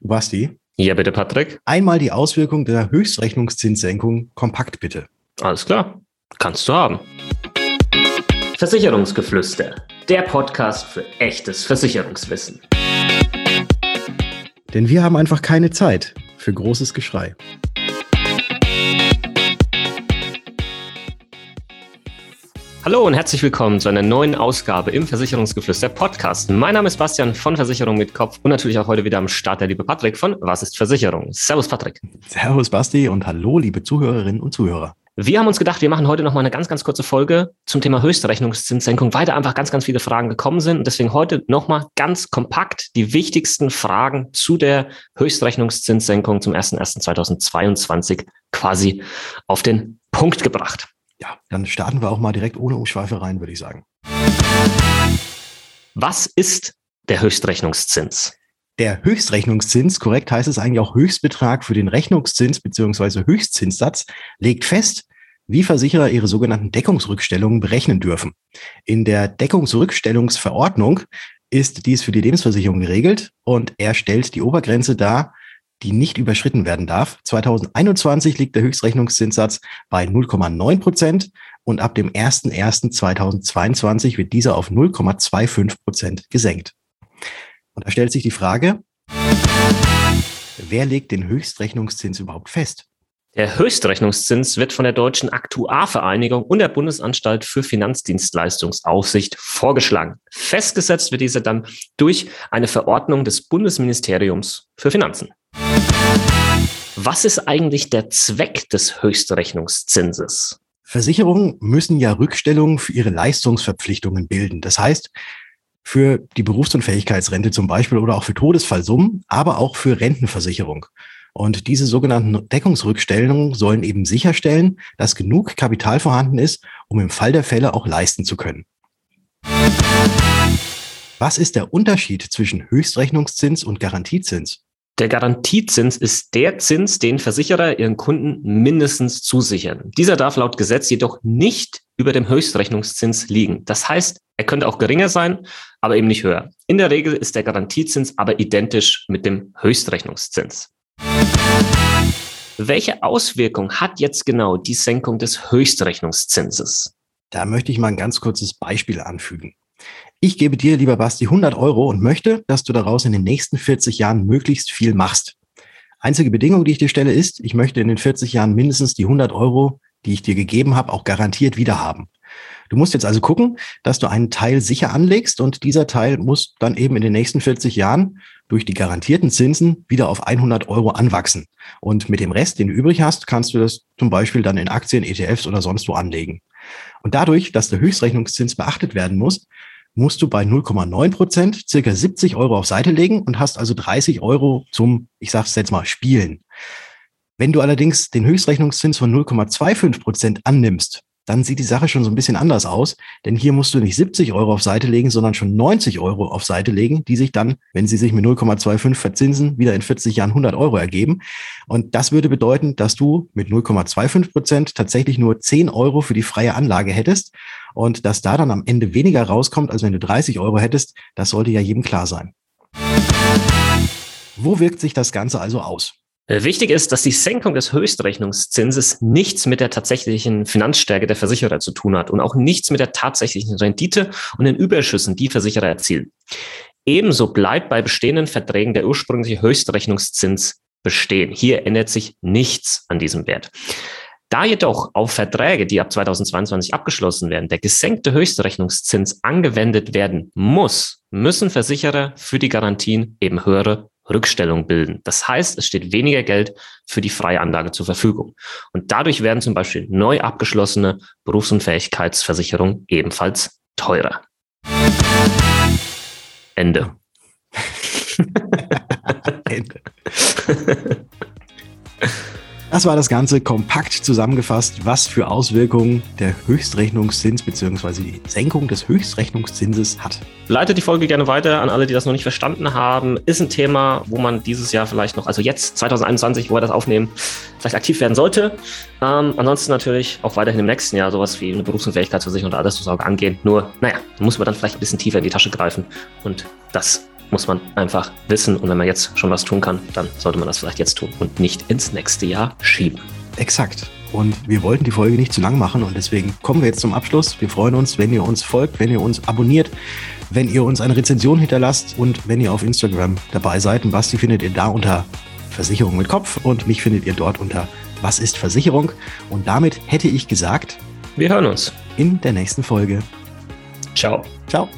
Basti? Ja, bitte, Patrick. Einmal die Auswirkung der Höchstrechnungszinssenkung kompakt, bitte. Alles klar. Kannst du haben. Versicherungsgeflüster. Der Podcast für echtes Versicherungswissen. Denn wir haben einfach keine Zeit für großes Geschrei. Hallo und herzlich willkommen zu einer neuen Ausgabe im Versicherungsgeflüster Podcast. Mein Name ist Bastian von Versicherung mit Kopf und natürlich auch heute wieder am Start der liebe Patrick von Was ist Versicherung? Servus Patrick. Servus Basti und hallo liebe Zuhörerinnen und Zuhörer. Wir haben uns gedacht, wir machen heute noch mal eine ganz, ganz kurze Folge zum Thema Höchstrechnungszinssenkung, weil da einfach ganz, ganz viele Fragen gekommen sind. Und deswegen heute noch mal ganz kompakt die wichtigsten Fragen zu der Höchstrechnungszinssenkung zum 01.01.2022 quasi auf den Punkt gebracht. Ja, dann starten wir auch mal direkt ohne Umschweife rein, würde ich sagen. Was ist der Höchstrechnungszins? Der Höchstrechnungszins, korrekt heißt es eigentlich auch Höchstbetrag für den Rechnungszins bzw. Höchstzinssatz, legt fest, wie Versicherer ihre sogenannten Deckungsrückstellungen berechnen dürfen. In der Deckungsrückstellungsverordnung ist dies für die Lebensversicherung geregelt und er stellt die Obergrenze dar, die nicht überschritten werden darf. 2021 liegt der Höchstrechnungszinssatz bei 0,9 Prozent und ab dem 01.01.2022 wird dieser auf 0,25 Prozent gesenkt. Und da stellt sich die Frage, wer legt den Höchstrechnungszins überhaupt fest? Der Höchstrechnungszins wird von der Deutschen Aktuarvereinigung und der Bundesanstalt für Finanzdienstleistungsaufsicht vorgeschlagen. Festgesetzt wird dieser dann durch eine Verordnung des Bundesministeriums für Finanzen. Was ist eigentlich der Zweck des Höchstrechnungszinses? Versicherungen müssen ja Rückstellungen für ihre Leistungsverpflichtungen bilden. Das heißt, für die Berufsunfähigkeitsrente zum Beispiel oder auch für Todesfallsummen, aber auch für Rentenversicherung. Und diese sogenannten Deckungsrückstellungen sollen eben sicherstellen, dass genug Kapital vorhanden ist, um im Fall der Fälle auch leisten zu können. Was ist der Unterschied zwischen Höchstrechnungszins und Garantiezins? Der Garantiezins ist der Zins, den Versicherer ihren Kunden mindestens zusichern. Dieser darf laut Gesetz jedoch nicht über dem Höchstrechnungszins liegen. Das heißt, er könnte auch geringer sein, aber eben nicht höher. In der Regel ist der Garantiezins aber identisch mit dem Höchstrechnungszins. Welche Auswirkung hat jetzt genau die Senkung des Höchstrechnungszinses? Da möchte ich mal ein ganz kurzes Beispiel anfügen. Ich gebe dir, lieber Basti, 100 Euro und möchte, dass du daraus in den nächsten 40 Jahren möglichst viel machst. Einzige Bedingung, die ich dir stelle, ist, ich möchte in den 40 Jahren mindestens die 100 Euro, die ich dir gegeben habe, auch garantiert wiederhaben. Du musst jetzt also gucken, dass du einen Teil sicher anlegst und dieser Teil muss dann eben in den nächsten 40 Jahren durch die garantierten Zinsen wieder auf 100 Euro anwachsen. Und mit dem Rest, den du übrig hast, kannst du das zum Beispiel dann in Aktien, ETFs oder sonst wo anlegen. Und dadurch, dass der Höchstrechnungszins beachtet werden muss, musst du bei 0,9 Prozent circa 70 Euro auf Seite legen und hast also 30 Euro zum, ich sag's jetzt mal, Spielen. Wenn du allerdings den Höchstrechnungszins von 0,25 Prozent annimmst, dann sieht die Sache schon so ein bisschen anders aus. Denn hier musst du nicht 70 Euro auf Seite legen, sondern schon 90 Euro auf Seite legen, die sich dann, wenn sie sich mit 0,25 verzinsen, wieder in 40 Jahren 100 Euro ergeben. Und das würde bedeuten, dass du mit 0,25 Prozent tatsächlich nur 10 Euro für die freie Anlage hättest. Und dass da dann am Ende weniger rauskommt, als wenn du 30 Euro hättest, das sollte ja jedem klar sein. Wo wirkt sich das Ganze also aus? Äh, wichtig ist, dass die Senkung des Höchstrechnungszinses nichts mit der tatsächlichen Finanzstärke der Versicherer zu tun hat und auch nichts mit der tatsächlichen Rendite und den Überschüssen, die Versicherer erzielen. Ebenso bleibt bei bestehenden Verträgen der ursprüngliche Höchstrechnungszins bestehen. Hier ändert sich nichts an diesem Wert. Da jedoch auf Verträge, die ab 2022 abgeschlossen werden, der gesenkte Höchstrechnungszins angewendet werden muss, müssen Versicherer für die Garantien eben höhere Rückstellung bilden. Das heißt, es steht weniger Geld für die freie Anlage zur Verfügung. Und dadurch werden zum Beispiel neu abgeschlossene Berufsunfähigkeitsversicherungen ebenfalls teurer. Ende. Ende. Das war das Ganze kompakt zusammengefasst, was für Auswirkungen der Höchstrechnungszins bzw. die Senkung des Höchstrechnungszinses hat. Leitet die Folge gerne weiter an alle, die das noch nicht verstanden haben. Ist ein Thema, wo man dieses Jahr vielleicht noch, also jetzt 2021, wo wir das aufnehmen, vielleicht aktiv werden sollte. Ähm, ansonsten natürlich auch weiterhin im nächsten Jahr sowas wie eine Berufsunfähigkeitsversicherung oder Altersvorsorge angehen. Nur, naja, da muss man dann vielleicht ein bisschen tiefer in die Tasche greifen und das muss man einfach wissen. Und wenn man jetzt schon was tun kann, dann sollte man das vielleicht jetzt tun und nicht ins nächste Jahr schieben. Exakt. Und wir wollten die Folge nicht zu lang machen und deswegen kommen wir jetzt zum Abschluss. Wir freuen uns, wenn ihr uns folgt, wenn ihr uns abonniert, wenn ihr uns eine Rezension hinterlasst und wenn ihr auf Instagram dabei seid. Und Basti findet ihr da unter Versicherung mit Kopf und mich findet ihr dort unter Was ist Versicherung? Und damit hätte ich gesagt, wir hören uns in der nächsten Folge. Ciao. Ciao.